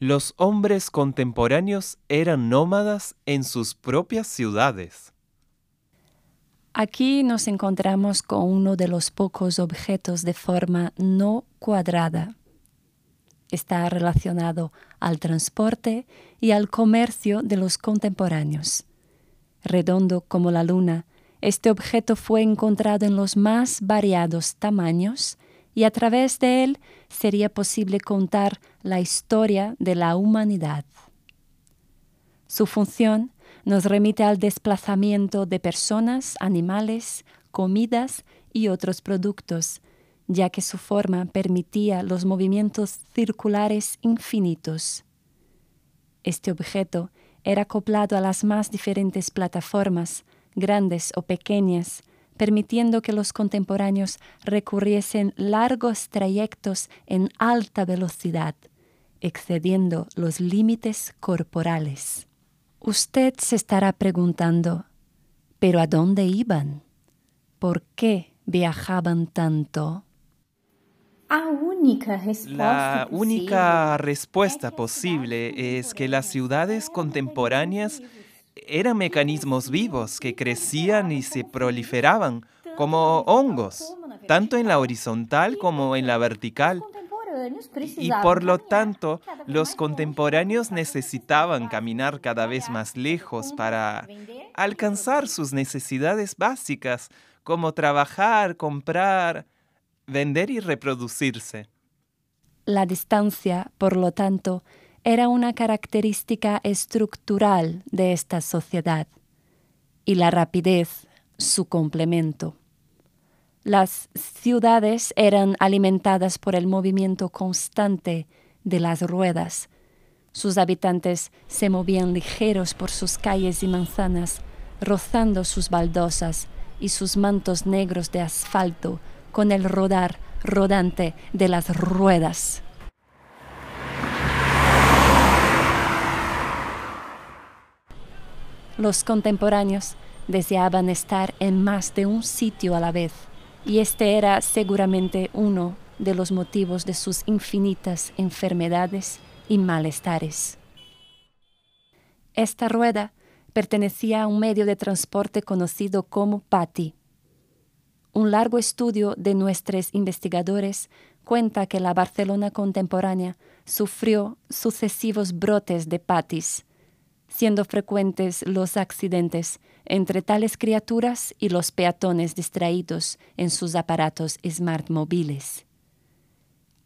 Los hombres contemporáneos eran nómadas en sus propias ciudades. Aquí nos encontramos con uno de los pocos objetos de forma no cuadrada. Está relacionado al transporte y al comercio de los contemporáneos. Redondo como la luna, este objeto fue encontrado en los más variados tamaños y a través de él sería posible contar la historia de la humanidad. Su función nos remite al desplazamiento de personas, animales, comidas y otros productos, ya que su forma permitía los movimientos circulares infinitos. Este objeto era acoplado a las más diferentes plataformas, grandes o pequeñas, permitiendo que los contemporáneos recurriesen largos trayectos en alta velocidad, excediendo los límites corporales. Usted se estará preguntando, ¿pero a dónde iban? ¿Por qué viajaban tanto? La única respuesta posible es que las ciudades contemporáneas eran mecanismos vivos que crecían y se proliferaban como hongos, tanto en la horizontal como en la vertical. Y por lo tanto, los contemporáneos necesitaban caminar cada vez más lejos para alcanzar sus necesidades básicas, como trabajar, comprar, vender y reproducirse. La distancia, por lo tanto, era una característica estructural de esta sociedad y la rapidez su complemento. Las ciudades eran alimentadas por el movimiento constante de las ruedas. Sus habitantes se movían ligeros por sus calles y manzanas, rozando sus baldosas y sus mantos negros de asfalto con el rodar rodante de las ruedas. Los contemporáneos deseaban estar en más de un sitio a la vez, y este era seguramente uno de los motivos de sus infinitas enfermedades y malestares. Esta rueda pertenecía a un medio de transporte conocido como PATI. Un largo estudio de nuestros investigadores cuenta que la Barcelona contemporánea sufrió sucesivos brotes de patis, siendo frecuentes los accidentes entre tales criaturas y los peatones distraídos en sus aparatos smart móviles.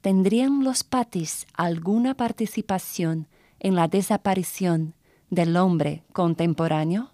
¿Tendrían los patis alguna participación en la desaparición del hombre contemporáneo?